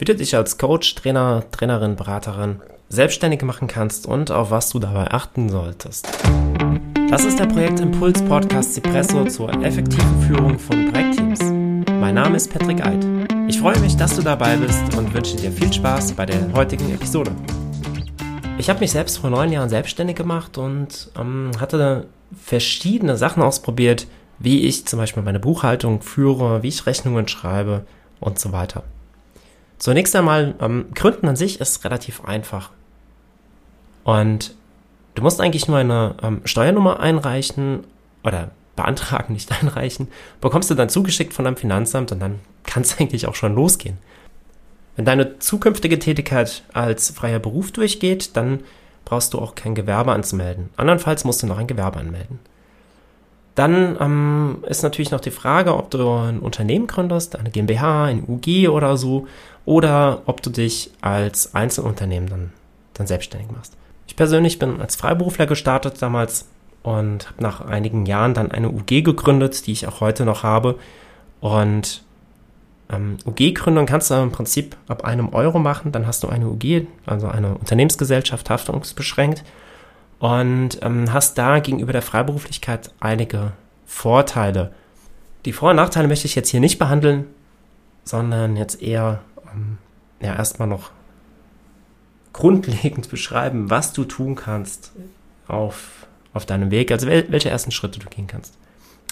wie du dich als Coach, Trainer, Trainerin, Beraterin selbstständig machen kannst und auf was du dabei achten solltest. Das ist der Projektimpuls Podcast Cipresso zur effektiven Führung von Projektteams. Mein Name ist Patrick Eid. Ich freue mich, dass du dabei bist und wünsche dir viel Spaß bei der heutigen Episode. Ich habe mich selbst vor neun Jahren selbstständig gemacht und ähm, hatte verschiedene Sachen ausprobiert, wie ich zum Beispiel meine Buchhaltung führe, wie ich Rechnungen schreibe und so weiter. Zunächst einmal, ähm, Gründen an sich ist relativ einfach. Und du musst eigentlich nur eine ähm, Steuernummer einreichen oder beantragen, nicht einreichen, bekommst du dann zugeschickt von deinem Finanzamt und dann kann es eigentlich auch schon losgehen. Wenn deine zukünftige Tätigkeit als freier Beruf durchgeht, dann brauchst du auch kein Gewerbe anzumelden. Andernfalls musst du noch ein Gewerbe anmelden. Dann ähm, ist natürlich noch die Frage, ob du ein Unternehmen gründest, eine GmbH, ein UG oder so, oder ob du dich als Einzelunternehmen dann, dann selbstständig machst. Ich persönlich bin als Freiberufler gestartet damals und habe nach einigen Jahren dann eine UG gegründet, die ich auch heute noch habe. Und ähm, UG-Gründung kannst du im Prinzip ab einem Euro machen, dann hast du eine UG, also eine Unternehmensgesellschaft, haftungsbeschränkt und ähm, hast da gegenüber der Freiberuflichkeit einige Vorteile. Die Vor- und Nachteile möchte ich jetzt hier nicht behandeln, sondern jetzt eher ähm, ja, erstmal noch grundlegend beschreiben, was du tun kannst auf, auf deinem Weg, also wel welche ersten Schritte du gehen kannst.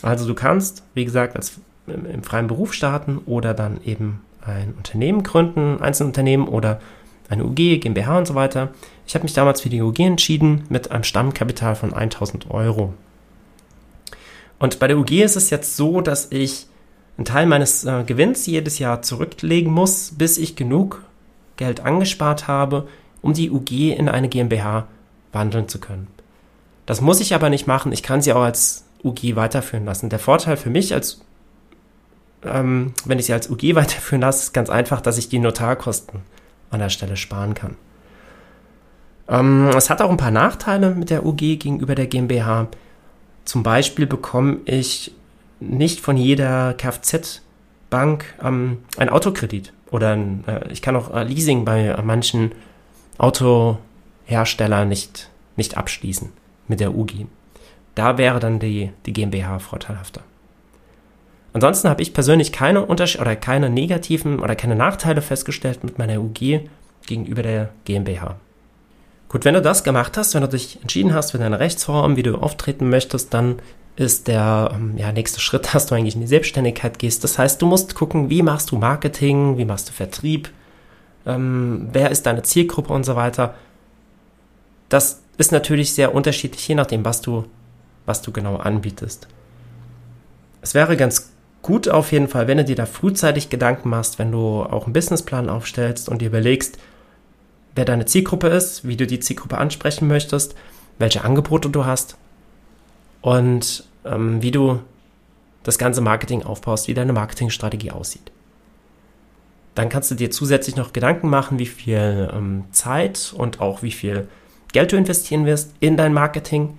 Also du kannst, wie gesagt, als im, im freien Beruf starten oder dann eben ein Unternehmen gründen, Einzelunternehmen oder eine UG, GmbH und so weiter. Ich habe mich damals für die UG entschieden mit einem Stammkapital von 1000 Euro. Und bei der UG ist es jetzt so, dass ich einen Teil meines äh, Gewinns jedes Jahr zurücklegen muss, bis ich genug Geld angespart habe, um die UG in eine GmbH wandeln zu können. Das muss ich aber nicht machen. Ich kann sie auch als UG weiterführen lassen. Der Vorteil für mich als ähm, wenn ich sie als UG weiterführen lasse, ist ganz einfach, dass ich die Notarkosten an der Stelle sparen kann. Ähm, es hat auch ein paar Nachteile mit der UG gegenüber der GmbH. Zum Beispiel bekomme ich nicht von jeder Kfz-Bank ähm, ein Autokredit oder ein, äh, ich kann auch äh, Leasing bei manchen Autoherstellern nicht, nicht abschließen mit der UG. Da wäre dann die, die GmbH vorteilhafter. Ansonsten habe ich persönlich keine Unterschiede oder keine negativen oder keine Nachteile festgestellt mit meiner UG gegenüber der GmbH. Gut, wenn du das gemacht hast, wenn du dich entschieden hast für deine Rechtsform, wie du auftreten möchtest, dann ist der ähm, ja, nächste Schritt, dass du eigentlich in die Selbstständigkeit gehst. Das heißt, du musst gucken, wie machst du Marketing, wie machst du Vertrieb, ähm, wer ist deine Zielgruppe und so weiter. Das ist natürlich sehr unterschiedlich, je nachdem, was du, was du genau anbietest. Es wäre ganz gut auf jeden Fall, wenn du dir da frühzeitig Gedanken machst, wenn du auch einen Businessplan aufstellst und dir überlegst, wer deine Zielgruppe ist, wie du die Zielgruppe ansprechen möchtest, welche Angebote du hast und ähm, wie du das ganze Marketing aufbaust, wie deine Marketingstrategie aussieht. Dann kannst du dir zusätzlich noch Gedanken machen, wie viel ähm, Zeit und auch wie viel Geld du investieren wirst in dein Marketing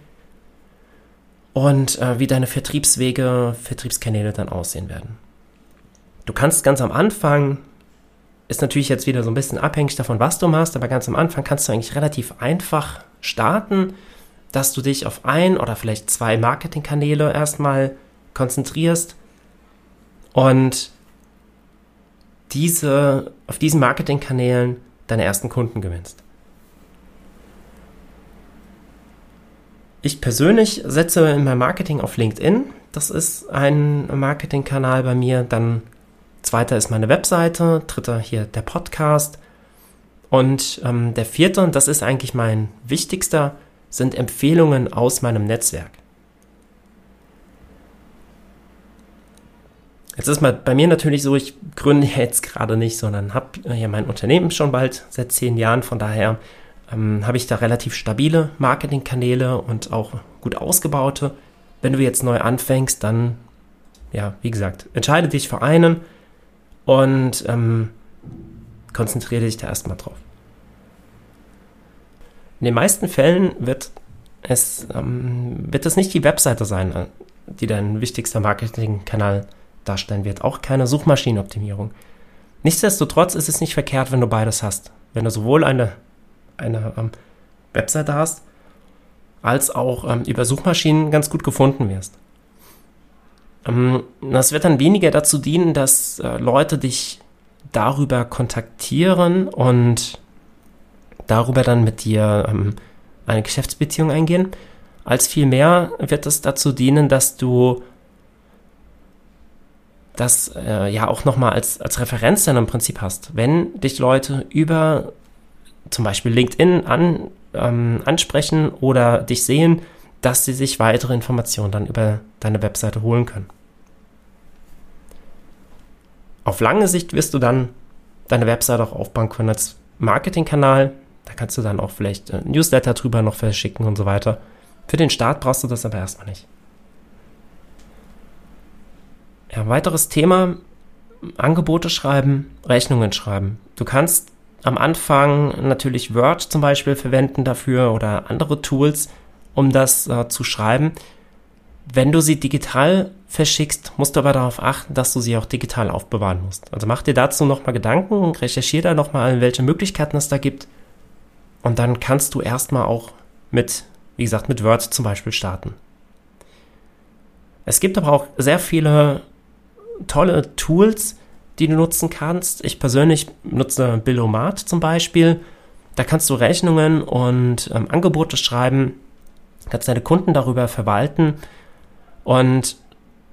und äh, wie deine Vertriebswege, Vertriebskanäle dann aussehen werden. Du kannst ganz am Anfang, ist natürlich jetzt wieder so ein bisschen abhängig davon, was du machst, aber ganz am Anfang kannst du eigentlich relativ einfach starten, dass du dich auf ein oder vielleicht zwei Marketingkanäle erstmal konzentrierst und diese, auf diesen Marketingkanälen deine ersten Kunden gewinnst. Ich persönlich setze in meinem Marketing auf LinkedIn. Das ist ein Marketingkanal bei mir. Dann zweiter ist meine Webseite, dritter hier der Podcast. Und ähm, der vierte, und das ist eigentlich mein wichtigster, sind Empfehlungen aus meinem Netzwerk. Jetzt ist mal bei mir natürlich so, ich gründe jetzt gerade nicht, sondern habe ja mein Unternehmen schon bald seit zehn Jahren. Von daher ähm, habe ich da relativ stabile Marketingkanäle und auch gut ausgebaute. Wenn du jetzt neu anfängst, dann, ja, wie gesagt, entscheide dich für einen und ähm, konzentriere dich da erstmal drauf. In den meisten Fällen wird es, ähm, wird es nicht die Webseite sein, äh, die dein wichtigster Marketingkanal darstellen wird. Auch keine Suchmaschinenoptimierung. Nichtsdestotrotz ist es nicht verkehrt, wenn du beides hast. Wenn du sowohl eine, eine ähm, Webseite hast, als auch ähm, über Suchmaschinen ganz gut gefunden wirst. Ähm, das wird dann weniger dazu dienen, dass äh, Leute dich darüber kontaktieren und darüber dann mit dir ähm, eine Geschäftsbeziehung eingehen, als vielmehr wird es dazu dienen, dass du das äh, ja auch nochmal als, als Referenz dann im Prinzip hast. Wenn dich Leute über zum Beispiel LinkedIn an, ähm, ansprechen oder dich sehen, dass sie sich weitere Informationen dann über deine Webseite holen können. Auf lange Sicht wirst du dann deine Webseite auch aufbauen können als Marketingkanal. Da kannst du dann auch vielleicht äh, Newsletter drüber noch verschicken und so weiter. Für den Start brauchst du das aber erstmal nicht. Ja, weiteres Thema, Angebote schreiben, Rechnungen schreiben. Du kannst am Anfang natürlich Word zum Beispiel verwenden dafür oder andere Tools, um das äh, zu schreiben. Wenn du sie digital verschickst, musst du aber darauf achten, dass du sie auch digital aufbewahren musst. Also mach dir dazu nochmal Gedanken, recherchiere da nochmal, welche Möglichkeiten es da gibt. Und dann kannst du erstmal auch mit, wie gesagt, mit Word zum Beispiel starten. Es gibt aber auch sehr viele tolle Tools, die du nutzen kannst. Ich persönlich nutze Billomat zum Beispiel. Da kannst du Rechnungen und ähm, Angebote schreiben, kannst deine Kunden darüber verwalten und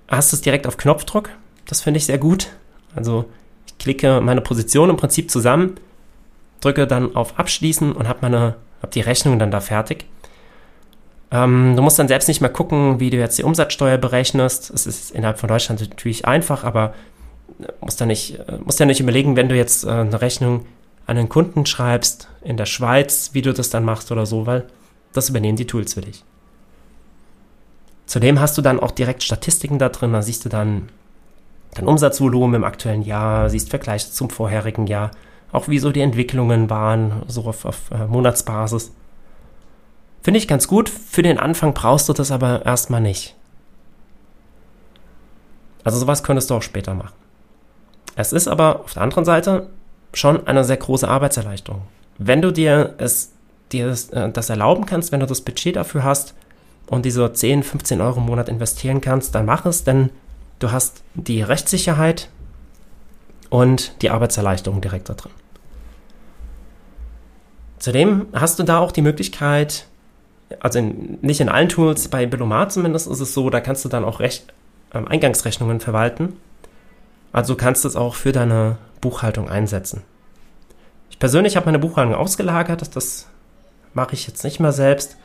hast es direkt auf Knopfdruck. Das finde ich sehr gut. Also ich klicke meine Position im Prinzip zusammen, drücke dann auf Abschließen und habe meine, habe die Rechnung dann da fertig. Ähm, du musst dann selbst nicht mehr gucken, wie du jetzt die Umsatzsteuer berechnest. Es ist innerhalb von Deutschland natürlich einfach, aber musst ja nicht, musst ja nicht überlegen, wenn du jetzt äh, eine Rechnung an einen Kunden schreibst in der Schweiz, wie du das dann machst oder so, weil das übernehmen die Tools für dich. Zudem hast du dann auch direkt Statistiken da drin, da siehst du dann dein Umsatzvolumen im aktuellen Jahr, siehst Vergleiche zum vorherigen Jahr, auch wie so die Entwicklungen waren, so auf, auf äh, Monatsbasis. Finde ich ganz gut. Für den Anfang brauchst du das aber erstmal nicht. Also sowas könntest du auch später machen. Es ist aber auf der anderen Seite schon eine sehr große Arbeitserleichterung. Wenn du dir es dir das, äh, das erlauben kannst, wenn du das Budget dafür hast und diese 10, 15 Euro im Monat investieren kannst, dann mach es, denn du hast die Rechtssicherheit und die Arbeitserleichterung direkt da drin. Zudem hast du da auch die Möglichkeit, also in, nicht in allen Tools, bei Billomat zumindest ist es so, da kannst du dann auch Recht, ähm, Eingangsrechnungen verwalten. Also kannst du es auch für deine Buchhaltung einsetzen. Ich persönlich habe meine Buchhaltung ausgelagert, das mache ich jetzt nicht mehr selbst.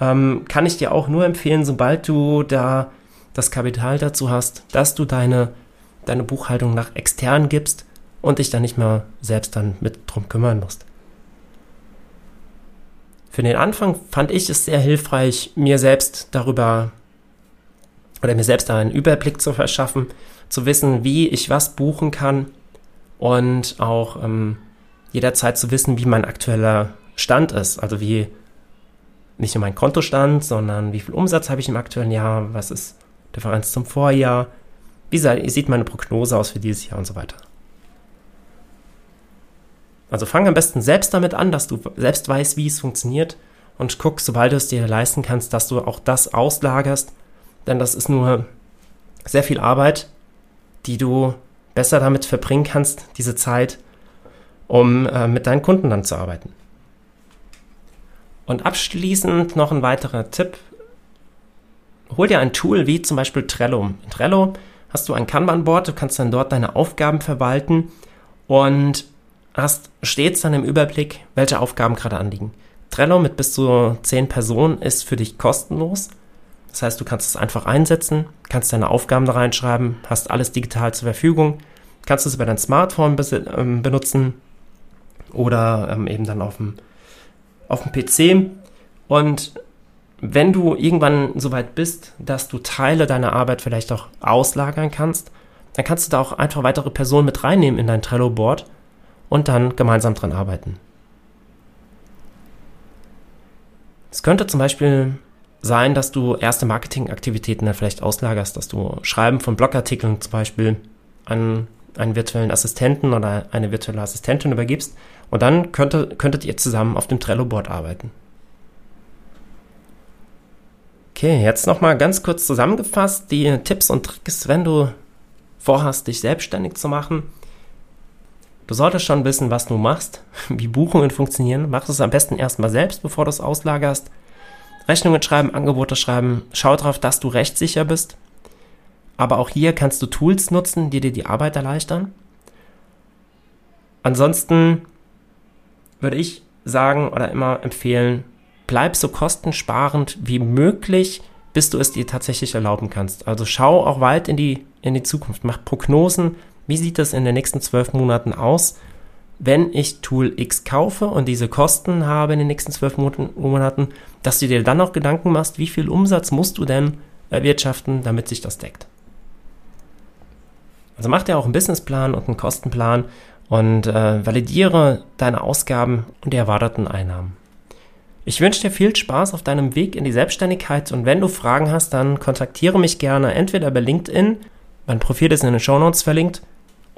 Ähm, kann ich dir auch nur empfehlen, sobald du da das Kapital dazu hast, dass du deine, deine Buchhaltung nach extern gibst und dich dann nicht mehr selbst dann mit drum kümmern musst. Für den Anfang fand ich es sehr hilfreich, mir selbst darüber oder mir selbst einen Überblick zu verschaffen, zu wissen, wie ich was buchen kann und auch ähm, jederzeit zu wissen, wie mein aktueller Stand ist. Also wie nicht nur mein Kontostand, sondern wie viel Umsatz habe ich im aktuellen Jahr, was ist Differenz zum Vorjahr, wie sieht meine Prognose aus für dieses Jahr und so weiter. Also fang am besten selbst damit an, dass du selbst weißt, wie es funktioniert und guck, sobald du es dir leisten kannst, dass du auch das auslagerst, denn das ist nur sehr viel Arbeit, die du besser damit verbringen kannst, diese Zeit, um äh, mit deinen Kunden dann zu arbeiten. Und abschließend noch ein weiterer Tipp. Hol dir ein Tool wie zum Beispiel Trello. In Trello hast du ein Kanban-Board, du kannst dann dort deine Aufgaben verwalten und hast stets dann im Überblick, welche Aufgaben gerade anliegen. Trello mit bis zu 10 Personen ist für dich kostenlos. Das heißt, du kannst es einfach einsetzen, kannst deine Aufgaben da reinschreiben, hast alles digital zur Verfügung, kannst es über dein Smartphone ähm, benutzen oder ähm, eben dann auf dem, auf dem PC. Und wenn du irgendwann so weit bist, dass du Teile deiner Arbeit vielleicht auch auslagern kannst, dann kannst du da auch einfach weitere Personen mit reinnehmen in dein Trello-Board und dann gemeinsam dran arbeiten. Es könnte zum Beispiel sein, dass du erste Marketingaktivitäten dann vielleicht auslagerst, dass du Schreiben von Blogartikeln zum Beispiel an einen virtuellen Assistenten oder eine virtuelle Assistentin übergibst. Und dann könnte, könntet ihr zusammen auf dem Trello-Board arbeiten. Okay, jetzt nochmal ganz kurz zusammengefasst die Tipps und Tricks, wenn du vorhast, dich selbstständig zu machen. Du solltest schon wissen, was du machst, wie Buchungen funktionieren. Mach es am besten erstmal selbst, bevor du es auslagerst. Rechnungen schreiben, Angebote schreiben. Schau darauf, dass du rechtssicher bist. Aber auch hier kannst du Tools nutzen, die dir die Arbeit erleichtern. Ansonsten würde ich sagen oder immer empfehlen, bleib so kostensparend wie möglich, bis du es dir tatsächlich erlauben kannst. Also schau auch weit in die, in die Zukunft, mach Prognosen, wie sieht das in den nächsten zwölf Monaten aus, wenn ich Tool X kaufe und diese Kosten habe in den nächsten zwölf Monaten, dass du dir dann auch Gedanken machst, wie viel Umsatz musst du denn erwirtschaften, damit sich das deckt. Also mach dir auch einen Businessplan und einen Kostenplan und äh, validiere deine Ausgaben und die erwarteten Einnahmen. Ich wünsche dir viel Spaß auf deinem Weg in die Selbstständigkeit und wenn du Fragen hast, dann kontaktiere mich gerne entweder bei LinkedIn, mein Profil ist in den Show Notes verlinkt,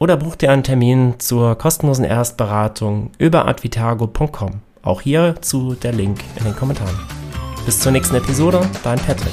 oder buch dir einen Termin zur kostenlosen Erstberatung über advitago.com. Auch hierzu der Link in den Kommentaren. Bis zur nächsten Episode, dein Patrick.